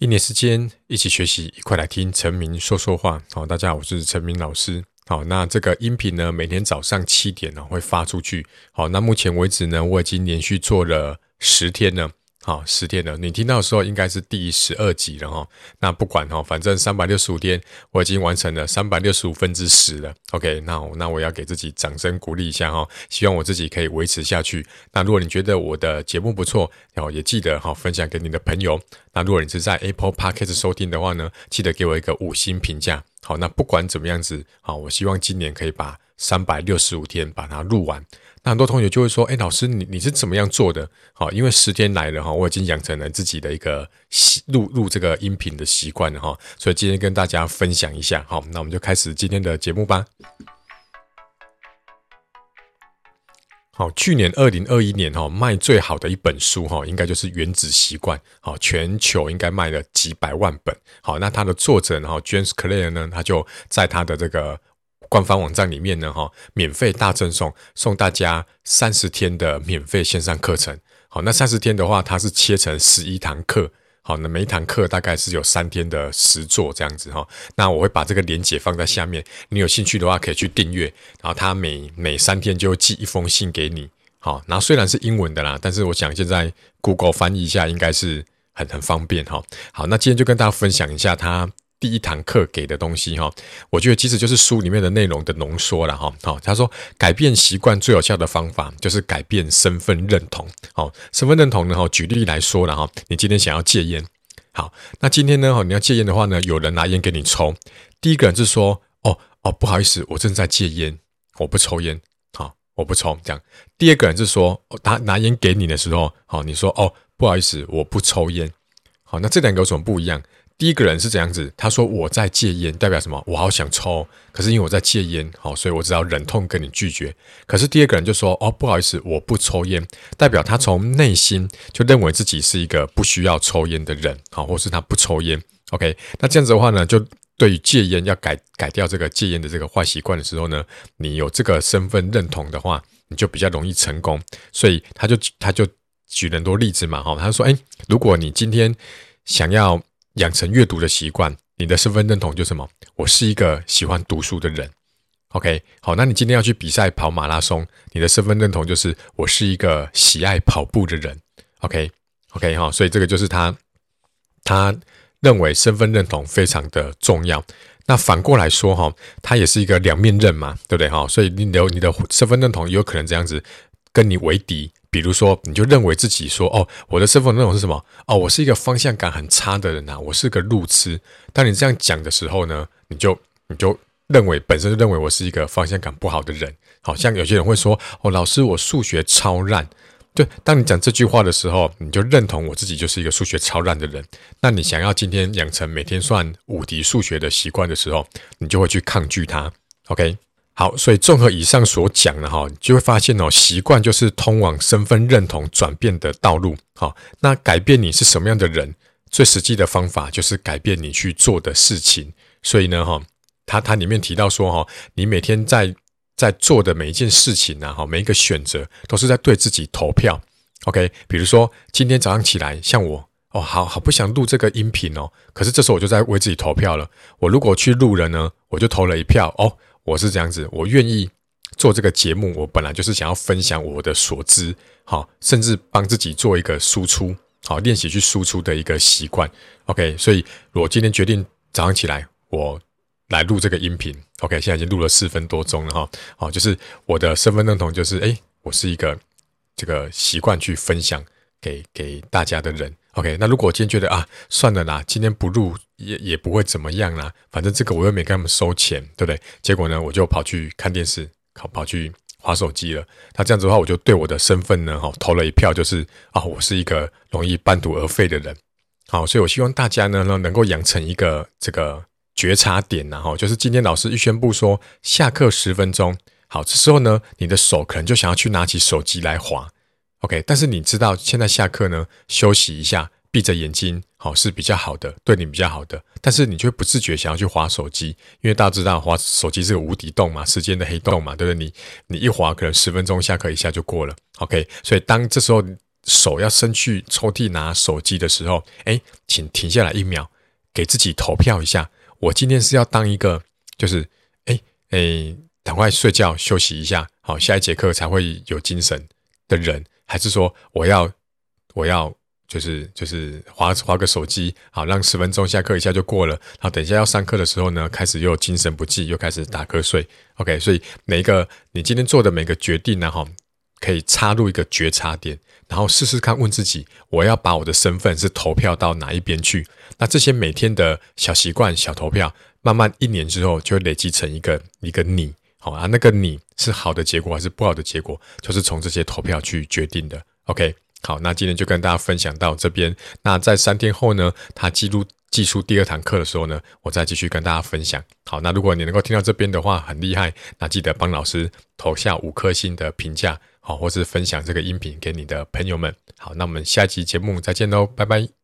一年时间，一起学习，一块来听陈明说说话。好，大家好，我是陈明老师。好，那这个音频呢，每天早上七点呢会发出去。好，那目前为止呢，我已经连续做了十天了。好，十天了，你听到的时候应该是第十二集了哈。那不管哈，反正三百六十五天，我已经完成了三百六十五分之十了。OK，那我那我要给自己掌声鼓励一下哈，希望我自己可以维持下去。那如果你觉得我的节目不错，哦，也记得哈分享给你的朋友。那如果你是在 Apple Podcast 收听的话呢，记得给我一个五星评价。好，那不管怎么样子，好，我希望今年可以把三百六十五天把它录完。很多同学就会说：“哎，老师，你你是怎么样做的？好，因为十天来了哈，我已经养成了自己的一个习录录这个音频的习惯了哈，所以今天跟大家分享一下。好，那我们就开始今天的节目吧。好，去年二零二一年哈卖最好的一本书哈，应该就是《原子习惯》。好，全球应该卖了几百万本。好，那它的作者然后 James Clear 呢，他就在他的这个。官方网站里面呢，哈，免费大赠送，送大家三十天的免费线上课程。好，那三十天的话，它是切成十一堂课。好，那每一堂课大概是有三天的实作这样子哈。那我会把这个链接放在下面，你有兴趣的话可以去订阅。然后他每每三天就寄一封信给你。好，然后虽然是英文的啦，但是我想现在 Google 翻译一下应该是很很方便哈。好，那今天就跟大家分享一下它。第一堂课给的东西哈，我觉得其实就是书里面的内容的浓缩了哈。好，他说改变习惯最有效的方法就是改变身份认同。好，身份认同呢哈，举例来说了哈，你今天想要戒烟，好，那今天呢哈，你要戒烟的话呢，有人拿烟给你抽，第一个人是说哦哦不好意思，我正在戒烟，我不抽烟，好，我不抽这样。第二个人是说他拿烟给你的时候，好，你说哦不好意思，我不抽烟，好，那这两个有什么不一样？第一个人是怎样子，他说我在戒烟，代表什么？我好想抽，可是因为我在戒烟，好，所以我只好忍痛跟你拒绝。可是第二个人就说，哦，不好意思，我不抽烟，代表他从内心就认为自己是一个不需要抽烟的人，好，或是他不抽烟。OK，那这样子的话呢，就对于戒烟要改改掉这个戒烟的这个坏习惯的时候呢，你有这个身份认同的话，你就比较容易成功。所以他就他就举了很多例子嘛，哈，他说，诶，如果你今天想要养成阅读的习惯，你的身份认同就是什么？我是一个喜欢读书的人。OK，好，那你今天要去比赛跑马拉松，你的身份认同就是我是一个喜爱跑步的人。OK，OK，哈，所以这个就是他他认为身份认同非常的重要。那反过来说哈，他也是一个两面刃嘛，对不对哈？所以你的你的身份认同有可能这样子跟你为敌。比如说，你就认为自己说：“哦，我的身份认同是什么？哦，我是一个方向感很差的人呐，我是个路痴。”当你这样讲的时候呢，你就你就认为本身就认为我是一个方向感不好的人。好像有些人会说：“哦，老师，我数学超烂。”对，当你讲这句话的时候，你就认同我自己就是一个数学超烂的人。那你想要今天养成每天算五题数学的习惯的时候，你就会去抗拒它。OK。好，所以综合以上所讲的哈，就会发现哦，习惯就是通往身份认同转变的道路。好，那改变你是什么样的人，最实际的方法就是改变你去做的事情。所以呢，哈，他他里面提到说哈，你每天在在做的每一件事情呢，哈，每一个选择都是在对自己投票。OK，比如说今天早上起来，像我哦，好好不想录这个音频哦，可是这时候我就在为自己投票了。我如果去录了呢，我就投了一票哦。我是这样子，我愿意做这个节目。我本来就是想要分享我的所知，好，甚至帮自己做一个输出，好，练习去输出的一个习惯。OK，所以我今天决定早上起来，我来录这个音频。OK，现在已经录了四分多钟了哈。好，就是我的身份认同就是，诶，我是一个这个习惯去分享给给大家的人。OK，那如果我今天觉得啊，算了啦，今天不录也也不会怎么样啦，反正这个我又没跟他们收钱，对不对？结果呢，我就跑去看电视，跑跑去划手机了。那这样子的话，我就对我的身份呢，哈，投了一票，就是啊，我是一个容易半途而废的人。好，所以我希望大家呢，能够养成一个这个觉察点，然后就是今天老师一宣布说下课十分钟，好，这时候呢，你的手可能就想要去拿起手机来划。OK，但是你知道现在下课呢，休息一下，闭着眼睛，好是比较好的，对你比较好的。但是你却不自觉想要去划手机，因为大家知道划手机是个无底洞嘛，时间的黑洞嘛，对不对？你你一划，可能十分钟下课一下就过了。OK，所以当这时候手要伸去抽屉拿手机的时候，哎，请停下来一秒，给自己投票一下。我今天是要当一个，就是，哎哎，赶快睡觉休息一下，好，下一节课才会有精神的人，还是说我要我要就是就是滑滑个手机，好，让十分钟下课一下就过了，然后，等一下要上课的时候呢，开始又精神不济，又开始打瞌睡。OK，所以每一个你今天做的每个决定呢，哈。可以插入一个觉察点，然后试试看问自己：我要把我的身份是投票到哪一边去？那这些每天的小习惯、小投票，慢慢一年之后就会累积成一个一个你。好啊，那个你是好的结果还是不好的结果，就是从这些投票去决定的。OK，好，那今天就跟大家分享到这边。那在三天后呢，他记录寄出第二堂课的时候呢，我再继续跟大家分享。好，那如果你能够听到这边的话，很厉害，那记得帮老师投下五颗星的评价。好，或是分享这个音频给你的朋友们。好，那我们下期节目再见喽，拜拜。